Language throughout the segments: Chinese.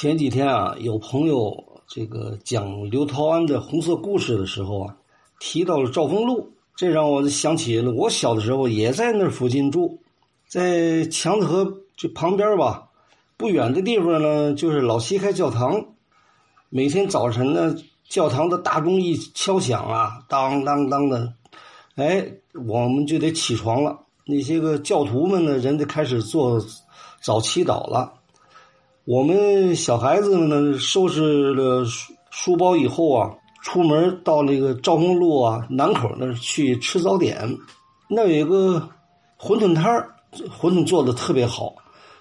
前几天啊，有朋友这个讲刘涛安的红色故事的时候啊，提到了兆丰路，这让我想起了我小的时候也在那附近住，在强子河这旁边吧，不远的地方呢，就是老西开教堂。每天早晨呢，教堂的大钟一敲响啊，当当当的，哎，我们就得起床了。那些个教徒们呢，人就开始做早祈祷了。我们小孩子们呢，收拾了书书包以后啊，出门到那个赵公路啊南口那儿去吃早点。那有一个馄饨摊儿，馄饨做的特别好，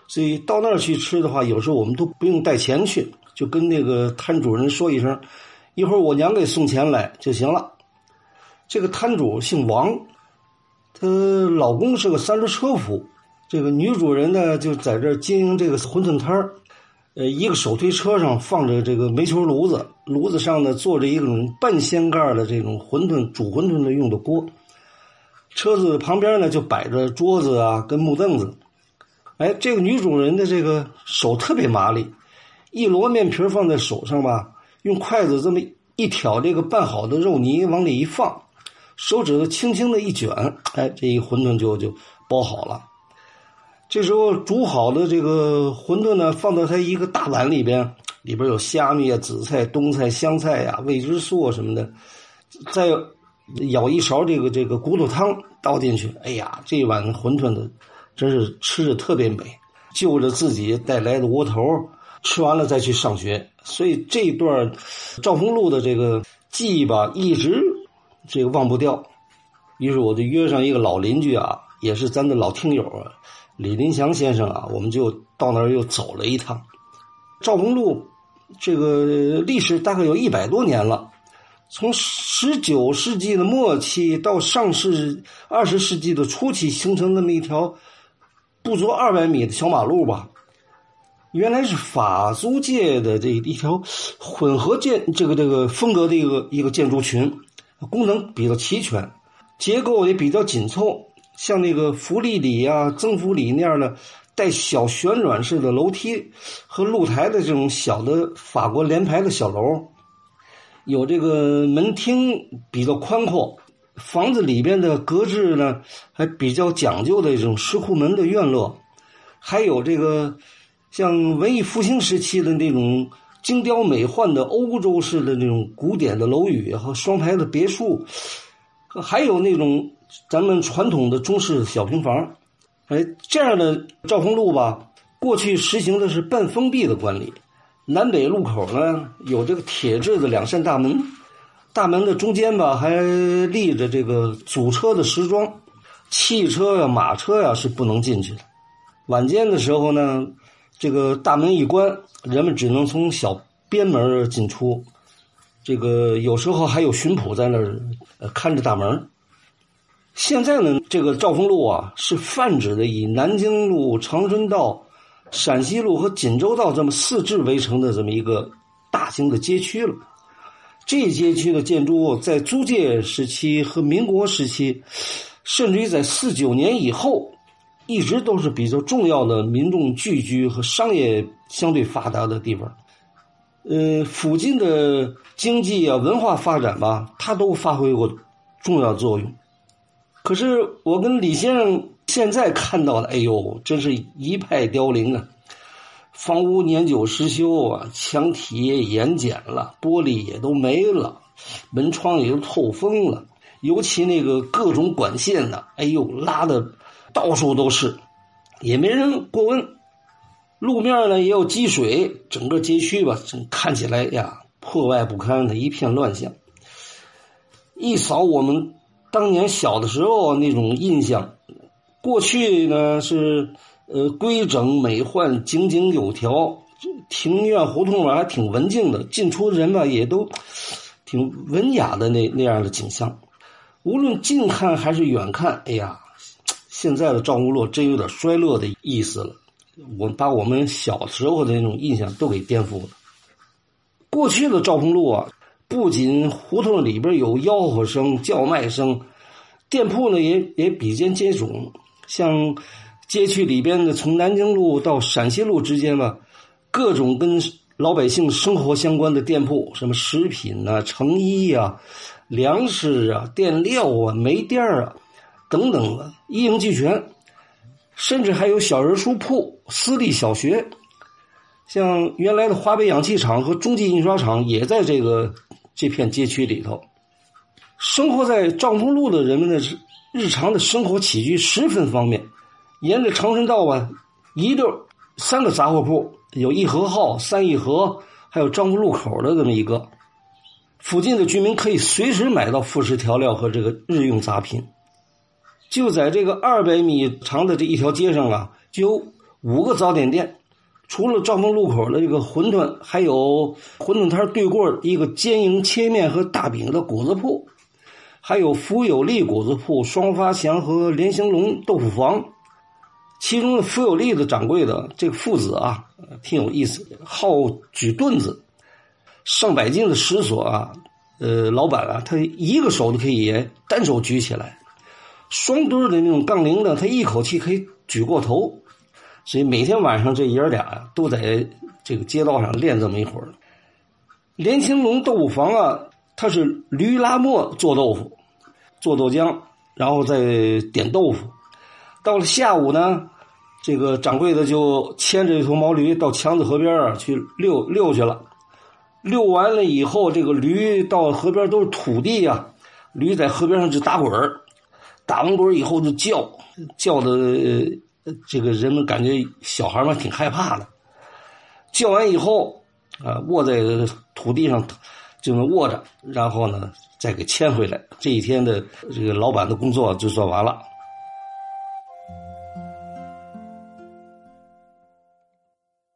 所以到那儿去吃的话，有时候我们都不用带钱去，就跟那个摊主人说一声，一会儿我娘给送钱来就行了。这个摊主姓王，她老公是个三轮车夫，这个女主人呢就在这经营这个馄饨摊儿。呃，一个手推车上放着这个煤球炉子，炉子上呢坐着一种半掀盖的这种馄饨煮馄饨的用的锅。车子旁边呢就摆着桌子啊，跟木凳子。哎，这个女主人的这个手特别麻利，一摞面皮放在手上吧，用筷子这么一挑这个拌好的肉泥往里一放，手指头轻轻的一卷，哎，这一馄饨就就包好了。这时候煮好的这个馄饨呢，放到他一个大碗里边，里边有虾米啊、紫菜、冬菜、香菜呀、味之素什么的，再舀一勺这个这个骨头汤倒进去。哎呀，这碗馄饨的真是吃着特别美，就着自己带来的窝头，吃完了再去上学。所以这段赵丰路的这个记忆吧，一直这个忘不掉。于是我就约上一个老邻居啊，也是咱的老听友啊。李林祥先生啊，我们就到那儿又走了一趟。赵公路这个历史大概有一百多年了，从十九世纪的末期到上世二十世纪的初期，形成那么一条不足二百米的小马路吧。原来是法租界的这一条混合建这个这个风格的一个一个建筑群，功能比较齐全，结构也比较紧凑。像那个福利里呀、增福里那样的带小旋转式的楼梯和露台的这种小的法国联排的小楼，有这个门厅比较宽阔，房子里边的格局呢还比较讲究的这种石库门的院落，还有这个像文艺复兴时期的那种精雕美幻的欧洲式的那种古典的楼宇和双排的别墅，还有那种。咱们传统的中式小平房，哎，这样的兆丰路吧，过去实行的是半封闭的管理。南北路口呢有这个铁制的两扇大门，大门的中间吧还立着这个阻车的石桩，汽车呀、马车呀是不能进去的。晚间的时候呢，这个大门一关，人们只能从小边门进出。这个有时候还有巡捕在那儿看着大门。现在呢，这个兆丰路啊，是泛指的以南京路、长春道、陕西路和锦州道这么四至围成的这么一个大型的街区了。这街区的建筑物在租界时期和民国时期，甚至于在四九年以后，一直都是比较重要的民众聚居和商业相对发达的地方。呃，附近的经济啊、文化发展吧，它都发挥过重要作用。可是我跟李先生现在看到的，哎呦，真是一派凋零啊！房屋年久失修啊，墙体也盐碱了，玻璃也都没了，门窗也都透风了。尤其那个各种管线呢，哎呦，拉的到处都是，也没人过问。路面呢也有积水，整个街区吧，看起来呀破败不堪的一片乱象。一扫我们。当年小的时候那种印象，过去呢是呃规整美焕、井井有条，庭院胡同吧还挺文静的，进出人吧也都挺文雅的那那样的景象。无论近看还是远看，哎呀，现在的赵公路真有点衰落的意思了。我把我们小时候的那种印象都给颠覆了。过去的赵丰路啊。不仅胡同里边有吆喝声、叫卖声，店铺呢也也比肩接踵。像街区里边的，从南京路到陕西路之间吧，各种跟老百姓生活相关的店铺，什么食品呐、成衣呀、粮食啊、垫料啊、煤店啊等等的，一应俱全。甚至还有小人书铺、私立小学，像原来的华北氧气厂和中纪印刷厂也在这个这片街区里头。生活在帐篷路的人们的日常的生活起居十分方便。沿着长春道啊，一溜三个杂货铺，有一和号、三义和，还有张福路口的这么一个。附近的居民可以随时买到副食调料和这个日用杂品。就在这个二百米长的这一条街上啊，就有五个早点店。除了兆丰路口的这个馄饨，还有馄饨摊对过一个煎营切面和大饼的果子铺，还有福有利果子铺、双发祥和连兴隆豆腐房。其中福有利的掌柜的这个父子啊，挺有意思，好举盾子，上百斤的石锁啊，呃，老板啊，他一个手都可以单手举起来。双墩的那种杠铃呢，他一口气可以举过头，所以每天晚上这爷儿俩呀，都在这个街道上练这么一会儿。连青龙豆腐房啊，它是驴拉磨做豆腐，做豆浆，然后再点豆腐。到了下午呢，这个掌柜的就牵着一头毛驴到强子河边啊去溜溜去了。溜完了以后，这个驴到河边都是土地呀，驴在河边上就打滚儿。打完滚以后就叫，叫的这个人们感觉小孩们挺害怕的。叫完以后啊，卧在土地上就能卧着，然后呢再给牵回来。这一天的这个老板的工作就做完了。